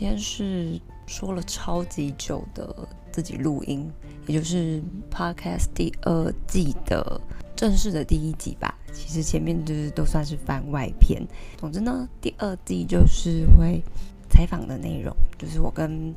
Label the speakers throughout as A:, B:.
A: 今天是说了超级久的自己录音，也就是 Podcast 第二季的正式的第一集吧。其实前面就是都算是番外篇。总之呢，第二季就是会采访的内容，就是我跟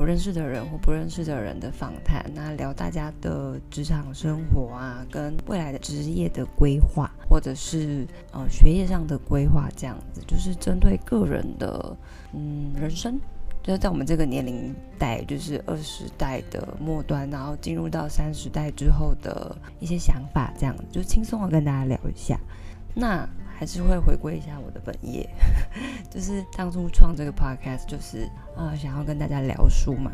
A: 我认识的人或不认识的人的访谈，那聊大家的职场生活啊，跟未来的职业的规划，或者是呃学业上的规划，这样子，就是针对个人的嗯人生，就是在我们这个年龄代，就是二十代的末端，然后进入到三十代之后的一些想法，这样子，就轻松的跟大家聊一下。那还是会回归一下我的本业，就是当初创这个 podcast，就是呃想要跟大家聊书嘛。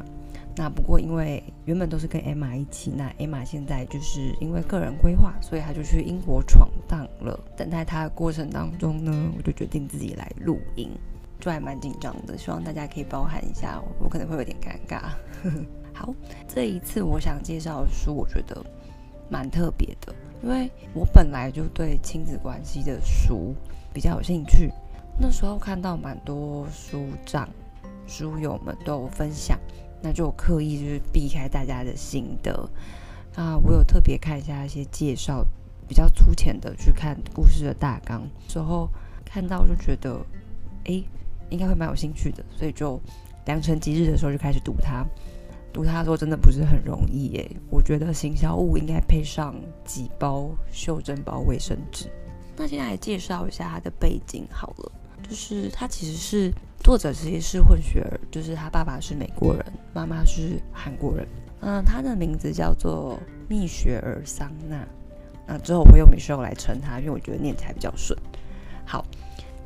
A: 那不过因为原本都是跟 Emma 一起，那 Emma 现在就是因为个人规划，所以他就去英国闯荡了。等待他的过程当中呢，我就决定自己来录音，就还蛮紧张的。希望大家可以包涵一下，我可能会有点尴尬。好，这一次我想介绍的书，我觉得蛮特别的。因为我本来就对亲子关系的书比较有兴趣，那时候看到蛮多书长、书友们都分享，那就刻意就是避开大家的心得啊。我有特别看一下一些介绍，比较粗浅的去看故事的大纲，之后看到就觉得，哎，应该会蛮有兴趣的，所以就良辰吉日的时候就开始读它。读他说真的不是很容易耶，我觉得行销物应该配上几包袖珍包卫生纸。那现在来介绍一下他的背景好了，就是他其实是作者其实是混血儿，就是他爸爸是美国人，妈妈是韩国人。嗯，他的名字叫做蜜雪儿桑娜。那之后我会用米雪儿来称他，因为我觉得念起来比较顺。好，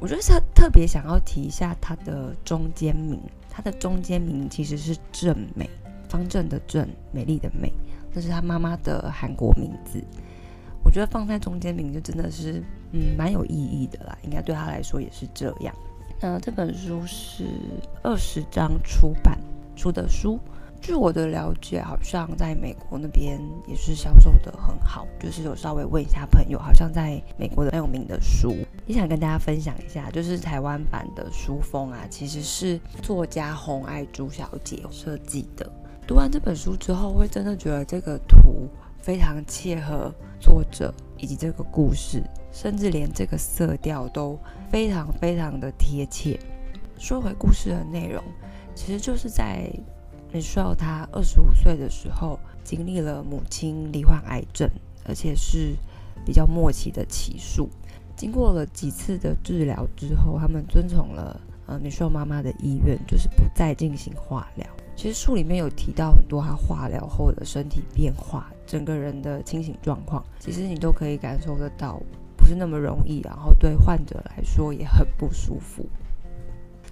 A: 我觉得他特别想要提一下他的中间名，他的中间名其实是正美。方正的正，美丽的美，这是他妈妈的韩国名字。我觉得放在中间名就真的是，嗯，蛮有意义的啦。应该对他来说也是这样。那这本书是二十章出版出的书，据我的了解，好像在美国那边也是销售的很好。就是有稍微问一下朋友，好像在美国的很有名的书，也想跟大家分享一下，就是台湾版的书封啊，其实是作家洪爱珠小姐设计的。读完这本书之后，会真的觉得这个图非常切合作者以及这个故事，甚至连这个色调都非常非常的贴切。说回故事的内容，其实就是在 Michelle 她二十五岁的时候，经历了母亲罹患癌症，而且是比较末期的期数。经过了几次的治疗之后，他们遵从了呃 Michelle 妈妈的意愿，就是不再进行化疗。其实书里面有提到很多她化疗后的身体变化，整个人的清醒状况，其实你都可以感受得到，不是那么容易，然后对患者来说也很不舒服。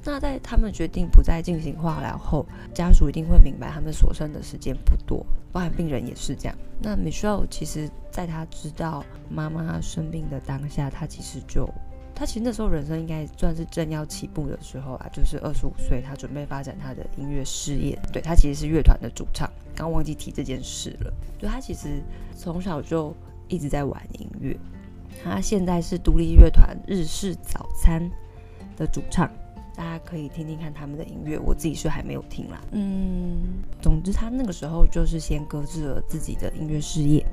A: 那在他们决定不再进行化疗后，家属一定会明白他们所剩的时间不多，包含病人也是这样。那 Michelle 其实在他知道妈妈生病的当下，他其实就。他其实那时候人生应该算是正要起步的时候啊，就是二十五岁，他准备发展他的音乐事业。对，他其实是乐团的主唱，刚忘记提这件事了。对，他其实从小就一直在玩音乐，他现在是独立乐团日式早餐的主唱，大家可以听听看他们的音乐，我自己是还没有听啦。嗯，总之他那个时候就是先搁置了自己的音乐事业，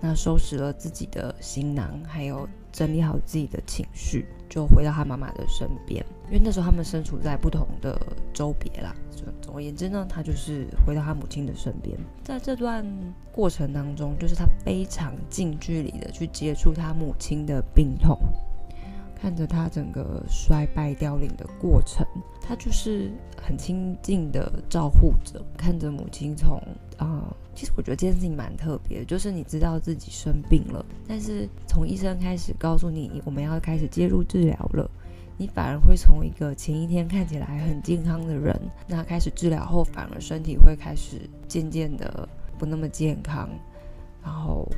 A: 那收拾了自己的行囊，还有。整理好自己的情绪，就回到他妈妈的身边。因为那时候他们身处在不同的州别啦。总而言之呢，他就是回到他母亲的身边。在这段过程当中，就是他非常近距离的去接触他母亲的病痛，看着他整个衰败凋零的过程，他就是很亲近的照护者，看着母亲从啊。其实我觉得这件事情蛮特别的，就是你知道自己生病了，但是从医生开始告诉你我们要开始介入治疗了，你反而会从一个前一天看起来很健康的人，那开始治疗后反而身体会开始渐渐的不那么健康，然后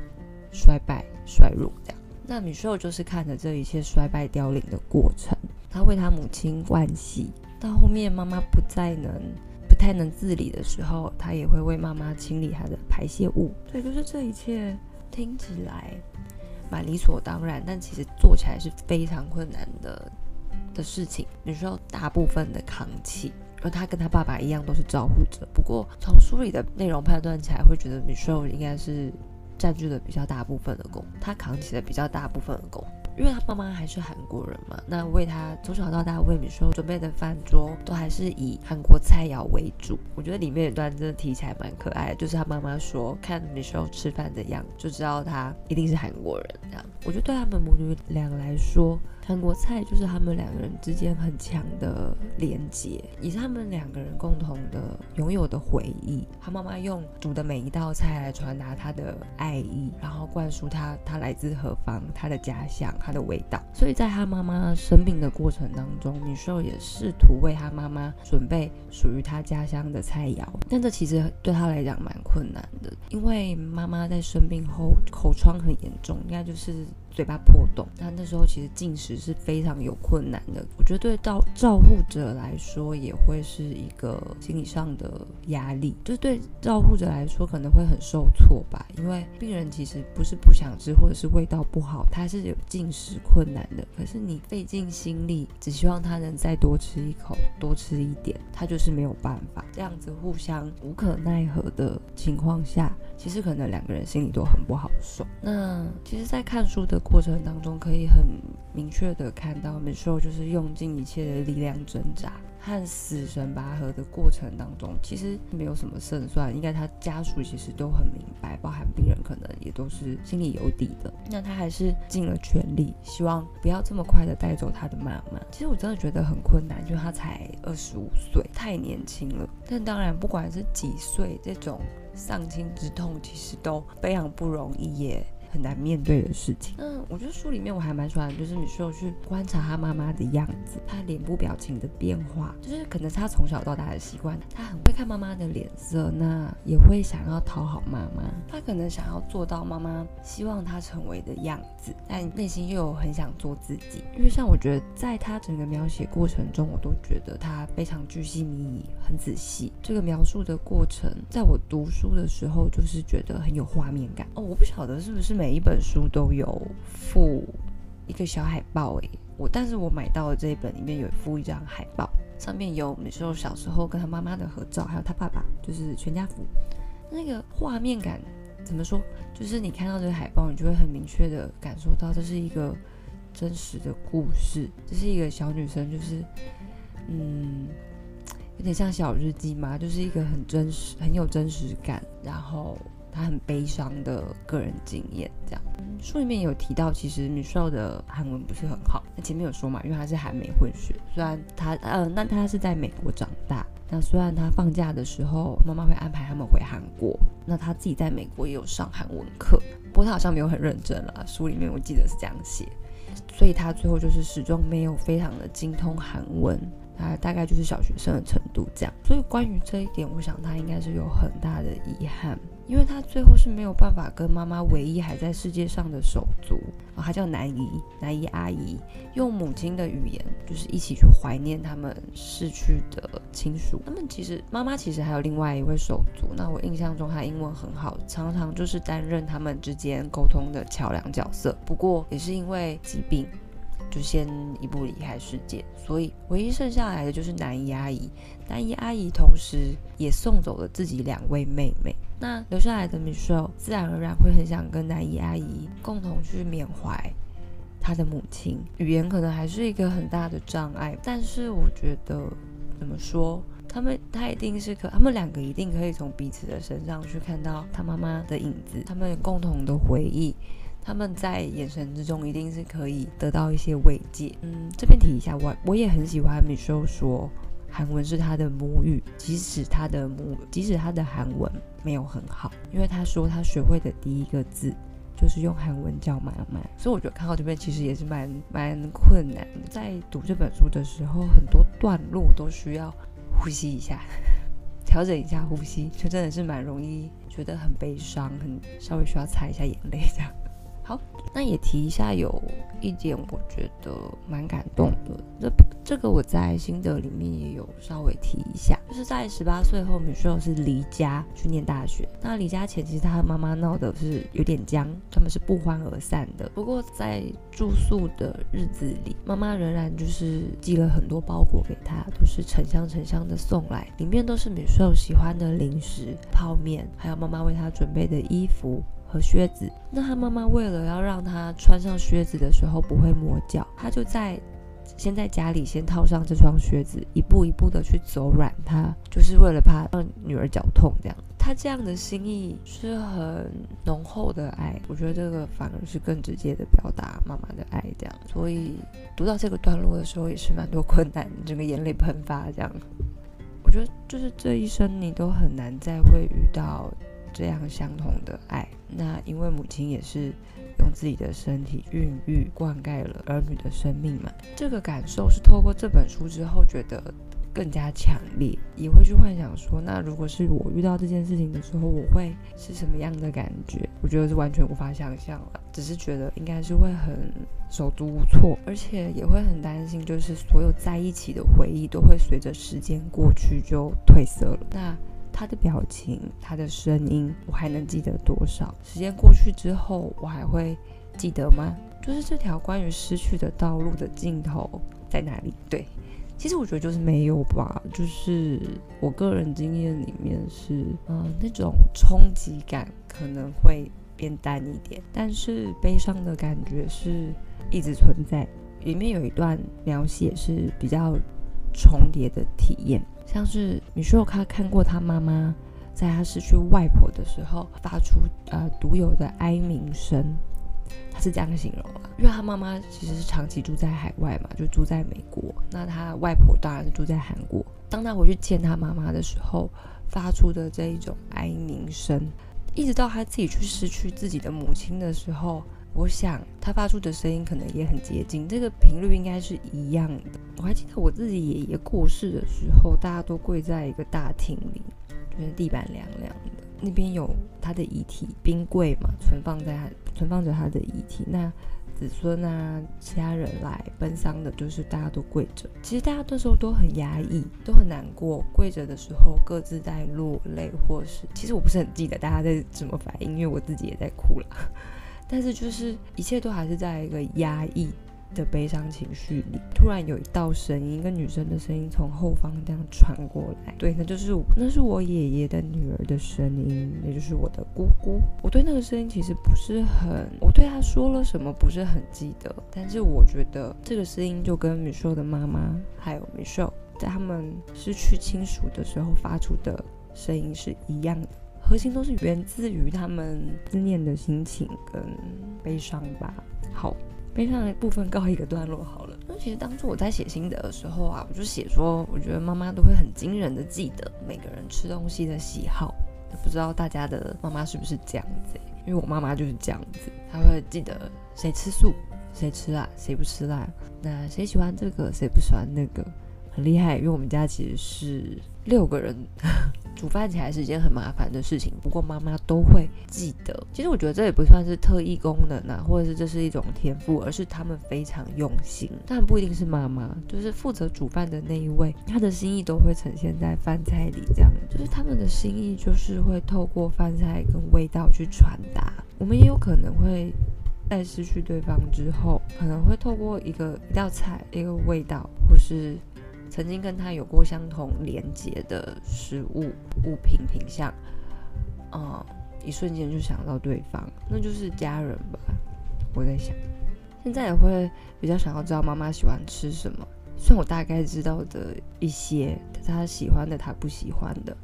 A: 衰败衰弱这样。那女兽就是看着这一切衰败凋零的过程，他为他母亲惋惜，到后面妈妈不再能。不太能自理的时候，他也会为妈妈清理她的排泄物。对，就是这一切听起来蛮理所当然，但其实做起来是非常困难的的事情。你需要大部分的扛起，而他跟他爸爸一样都是照护者。不过从书里的内容判断起来，会觉得 Michelle 应该是占据了比较大部分的工，他扛起了比较大部分的工。因为他妈妈还是韩国人嘛，那为他从小到大为米寿准备的饭桌都还是以韩国菜肴为主。我觉得里面有段真的提起来蛮可爱的，就是他妈妈说看米寿吃饭的样子就知道他一定是韩国人这样。我觉得对他们母女俩来说，韩国菜就是他们两个人之间很强的连接，也是他们两个人共同的拥有的回忆。他妈妈用煮的每一道菜来传达他的爱意，然后灌输他他来自何方，他的家乡，他的味道。所以在他妈妈生病的过程当中，Michelle 也试图为他妈妈准备属于他家乡的菜肴，但这其实对他来讲蛮困难的，因为妈妈在生病后口疮很严重，应该就是。嘴巴破洞，他那时候其实进食是非常有困难的。我觉得对照照护者来说，也会是一个心理上的压力。就是对照护者来说，可能会很受挫吧，因为病人其实不是不想吃，或者是味道不好，他是有进食困难的。可是你费尽心力，只希望他能再多吃一口，多吃一点，他就是没有办法。这样子互相无可奈何的情况下，其实可能两个人心里都很不好受。那其实，在看书的过程当中，可以很明确的看到，Michelle 就是用尽一切的力量挣扎。和死神拔河的过程当中，其实没有什么胜算，应该他家属其实都很明白，包含病人可能也都是心里有底的。那他还是尽了全力，希望不要这么快的带走他的妈妈。其实我真的觉得很困难，就他才二十五岁，太年轻了。但当然，不管是几岁，这种丧亲之痛其实都非常不容易耶。很难面对的事情。嗯，我觉得书里面我还蛮喜欢，就是你需要去观察他妈妈的样子，他脸部表情的变化，就是可能他从小到大的习惯，他很会看妈妈的脸色，那也会想要讨好妈妈，他可能想要做到妈妈希望他成为的样子，但内心又有很想做自己。因为像我觉得，在他整个描写过程中，我都觉得他非常巨细靡遗，很仔细。这个描述的过程，在我读书的时候，就是觉得很有画面感。哦，我不晓得是不是每每一本书都有附一个小海报，诶，我但是我买到的这一本里面有附一张海报，上面有 Michelle 小时候跟他妈妈的合照，还有他爸爸，就是全家福。那个画面感怎么说？就是你看到这个海报，你就会很明确的感受到这是一个真实的故事，这是一个小女生，就是嗯，有点像小日记嘛，就是一个很真实、很有真实感，然后。他很悲伤的个人经验，这样。书里面有提到，其实 Michelle 的韩文不是很好。那前面有说嘛，因为他是韩美混血，虽然他呃，那他是在美国长大。那虽然他放假的时候，妈妈会安排他们回韩国，那他自己在美国也有上韩文课，不过他好像没有很认真啦。书里面我记得是这样写，所以他最后就是始终没有非常的精通韩文。啊，大概就是小学生的程度这样，所以关于这一点，我想他应该是有很大的遗憾，因为他最后是没有办法跟妈妈唯一还在世界上的手足，啊，他叫南姨，南姨阿姨，用母亲的语言，就是一起去怀念他们逝去的亲属。他们其实妈妈其实还有另外一位手足，那我印象中他英文很好，常常就是担任他们之间沟通的桥梁角色。不过也是因为疾病。就先一步离开世界，所以唯一剩下来的就是南姨阿姨。南姨阿姨同时也送走了自己两位妹妹。那留下来的 Michelle 自然而然会很想跟南姨阿姨共同去缅怀她的母亲。语言可能还是一个很大的障碍，但是我觉得怎么说，他们他一定是可，他们两个一定可以从彼此的身上去看到他妈妈的影子，他们共同的回忆。他们在眼神之中一定是可以得到一些慰藉。嗯，这边提一下，我我也很喜欢 Michelle 说韩文是他的母语，即使他的母，即使他的韩文没有很好，因为他说他学会的第一个字就是用韩文叫妈妈。所以我觉得看到这边其实也是蛮蛮困难。在读这本书的时候，很多段落都需要呼吸一下，调整一下呼吸，就真的是蛮容易觉得很悲伤，很稍微需要擦一下眼泪这样。好，那也提一下，有一点我觉得蛮感动的。这这个我在心得里面也有稍微提一下，就是在十八岁后，Michelle 是离家去念大学。那离家前，其实他和妈妈闹的是有点僵，他们是不欢而散的。不过在住宿的日子里，妈妈仍然就是寄了很多包裹给他，都是成箱成箱的送来，里面都是 Michelle 喜欢的零食、泡面，还有妈妈为他准备的衣服。和靴子，那他妈妈为了要让他穿上靴子的时候不会磨脚，他就在先在家里先套上这双靴子，一步一步的去走软它，就是为了怕让女儿脚痛这样。他这样的心意是很浓厚的爱，我觉得这个反而是更直接的表达妈妈的爱这样。所以读到这个段落的时候也是蛮多困难，整个眼泪喷发这样。我觉得就是这一生你都很难再会遇到。这样相同的爱，那因为母亲也是用自己的身体孕育、灌溉了儿女的生命嘛，这个感受是透过这本书之后觉得更加强烈，也会去幻想说，那如果是我遇到这件事情的时候，我会是什么样的感觉？我觉得是完全无法想象了，只是觉得应该是会很手足无措，而且也会很担心，就是所有在一起的回忆都会随着时间过去就褪色了。那。他的表情，他的声音，我还能记得多少？时间过去之后，我还会记得吗？就是这条关于失去的道路的尽头在哪里？对，其实我觉得就是没有吧。就是我个人经验里面是，嗯，那种冲击感可能会变淡一点，但是悲伤的感觉是一直存在。里面有一段描写是比较重叠的体验。像是米歇尔，他看过他妈妈在他失去外婆的时候发出呃独有的哀鸣声，他是这样形容啊，因为他妈妈其实是长期住在海外嘛，就住在美国，那他外婆当然是住在韩国。当他回去见他妈妈的时候，发出的这一种哀鸣声，一直到他自己去失去自己的母亲的时候。我想他发出的声音可能也很接近，这个频率应该是一样的。我还记得我自己爷爷过世的时候，大家都跪在一个大厅里，就是地板凉凉的，那边有他的遗体，冰柜嘛，存放在他存放着他的遗体。那子孙啊，其他人来奔丧的，就是大家都跪着。其实大家那时候都很压抑，都很难过，跪着的时候各自在落泪，或是其实我不是很记得大家在怎么反应，因为我自己也在哭了。但是就是一切都还是在一个压抑的悲伤情绪里，突然有一道声音，一个女生的声音从后方这样传过来。对，那就是那是我爷爷的女儿的声音，也就是我的姑姑。我对那个声音其实不是很，我对她说了什么不是很记得。但是我觉得这个声音就跟 Michelle 的妈妈还有 Michelle 在他们失去亲属的时候发出的声音是一样的。核心都是源自于他们思念的心情跟悲伤吧。好，悲伤的部分告一个段落好了。那其实当初我在写心得的时候啊，我就写说，我觉得妈妈都会很惊人的记得每个人吃东西的喜好。不知道大家的妈妈是不是这样子？因为我妈妈就是这样子，她会记得谁吃素，谁吃辣，谁不吃辣。那谁喜欢这个，谁不喜欢那个，很厉害。因为我们家其实是六个人。煮饭起来是一件很麻烦的事情，不过妈妈都会记得。其实我觉得这也不算是特异功能啊，或者是这是一种天赋，而是他们非常用心。但不一定是妈妈，就是负责煮饭的那一位，他的心意都会呈现在饭菜里。这样，就是他们的心意就是会透过饭菜跟味道去传达。我们也有可能会在失去对方之后，可能会透过一个一道菜、一个味道，或是。曾经跟他有过相同连接的食物、物品、品相，嗯，一瞬间就想到对方，那就是家人吧。我在想，现在也会比较想要知道妈妈喜欢吃什么，虽然我大概知道的一些，他喜欢的，他不喜欢的，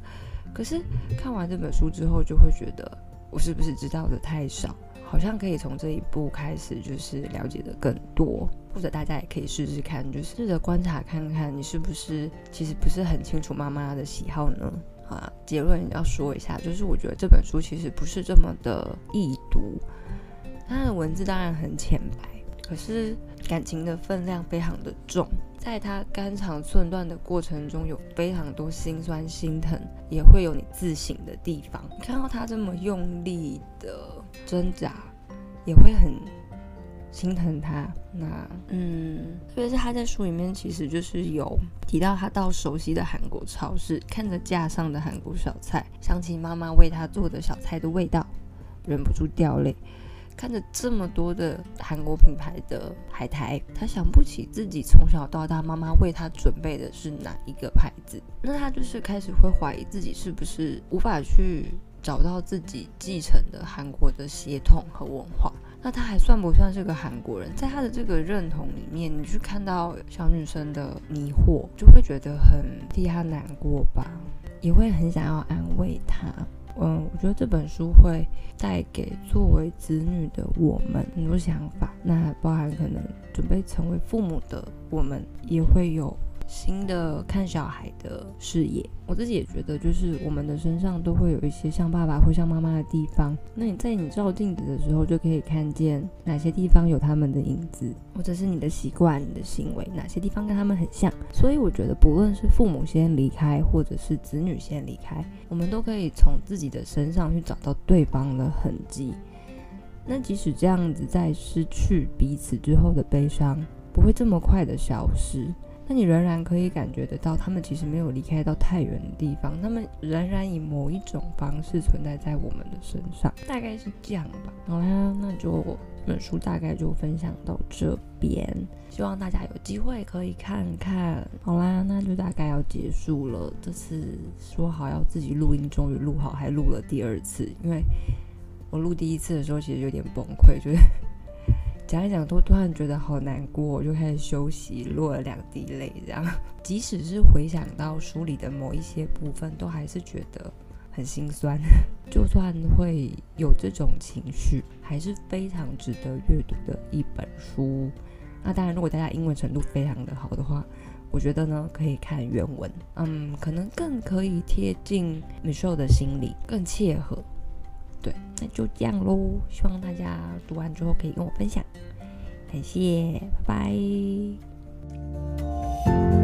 A: 可是看完这本书之后，就会觉得我是不是知道的太少？好像可以从这一步开始，就是了解的更多，或者大家也可以试试看，就试着观察看看，你是不是其实不是很清楚妈妈的喜好呢？啊，结论要说一下，就是我觉得这本书其实不是这么的易读，它的文字当然很浅白，可是感情的分量非常的重，在他肝肠寸断的过程中，有非常多心酸心疼，也会有你自省的地方。看到他这么用力的。挣扎，也会很心疼他。那嗯，特别是他在书里面其实就是有提到，他到熟悉的韩国超市，看着架上的韩国小菜，想起妈妈为他做的小菜的味道，忍不住掉泪。看着这么多的韩国品牌的海苔，他想不起自己从小到大妈妈为他准备的是哪一个牌子。那他就是开始会怀疑自己是不是无法去找到自己继承的韩国的血统和文化。那他还算不算是个韩国人？在他的这个认同里面，你去看到小女生的迷惑，就会觉得很替他难过吧，也会很想要安慰他。嗯，我觉得这本书会带给作为子女的我们很多想法，那包含可能准备成为父母的我们也会有。新的看小孩的视野，我自己也觉得，就是我们的身上都会有一些像爸爸或像妈妈的地方。那你在你照镜子的时候，就可以看见哪些地方有他们的影子，或者是你的习惯、你的行为，哪些地方跟他们很像。所以我觉得，不论是父母先离开，或者是子女先离开，我们都可以从自己的身上去找到对方的痕迹。那即使这样子，在失去彼此之后的悲伤，不会这么快的消失。那你仍然可以感觉得到，他们其实没有离开到太远的地方，他们仍然以某一种方式存在在我们的身上，大概是这样吧。好啦，那就这本书大概就分享到这边，希望大家有机会可以看看。好啦，那就大概要结束了。这次说好要自己录音，终于录好，还录了第二次，因为我录第一次的时候其实有点崩溃，就是。讲一讲都突然觉得好难过，我就开始休息，落了两滴泪。这样，即使是回想到书里的某一些部分，都还是觉得很心酸。就算会有这种情绪，还是非常值得阅读的一本书。那当然，如果大家英文程度非常的好的话，我觉得呢可以看原文，嗯，可能更可以贴近 Michelle 的心里，更切合。对那就这样喽希望大家读完之后可以跟我分享。感谢拜拜。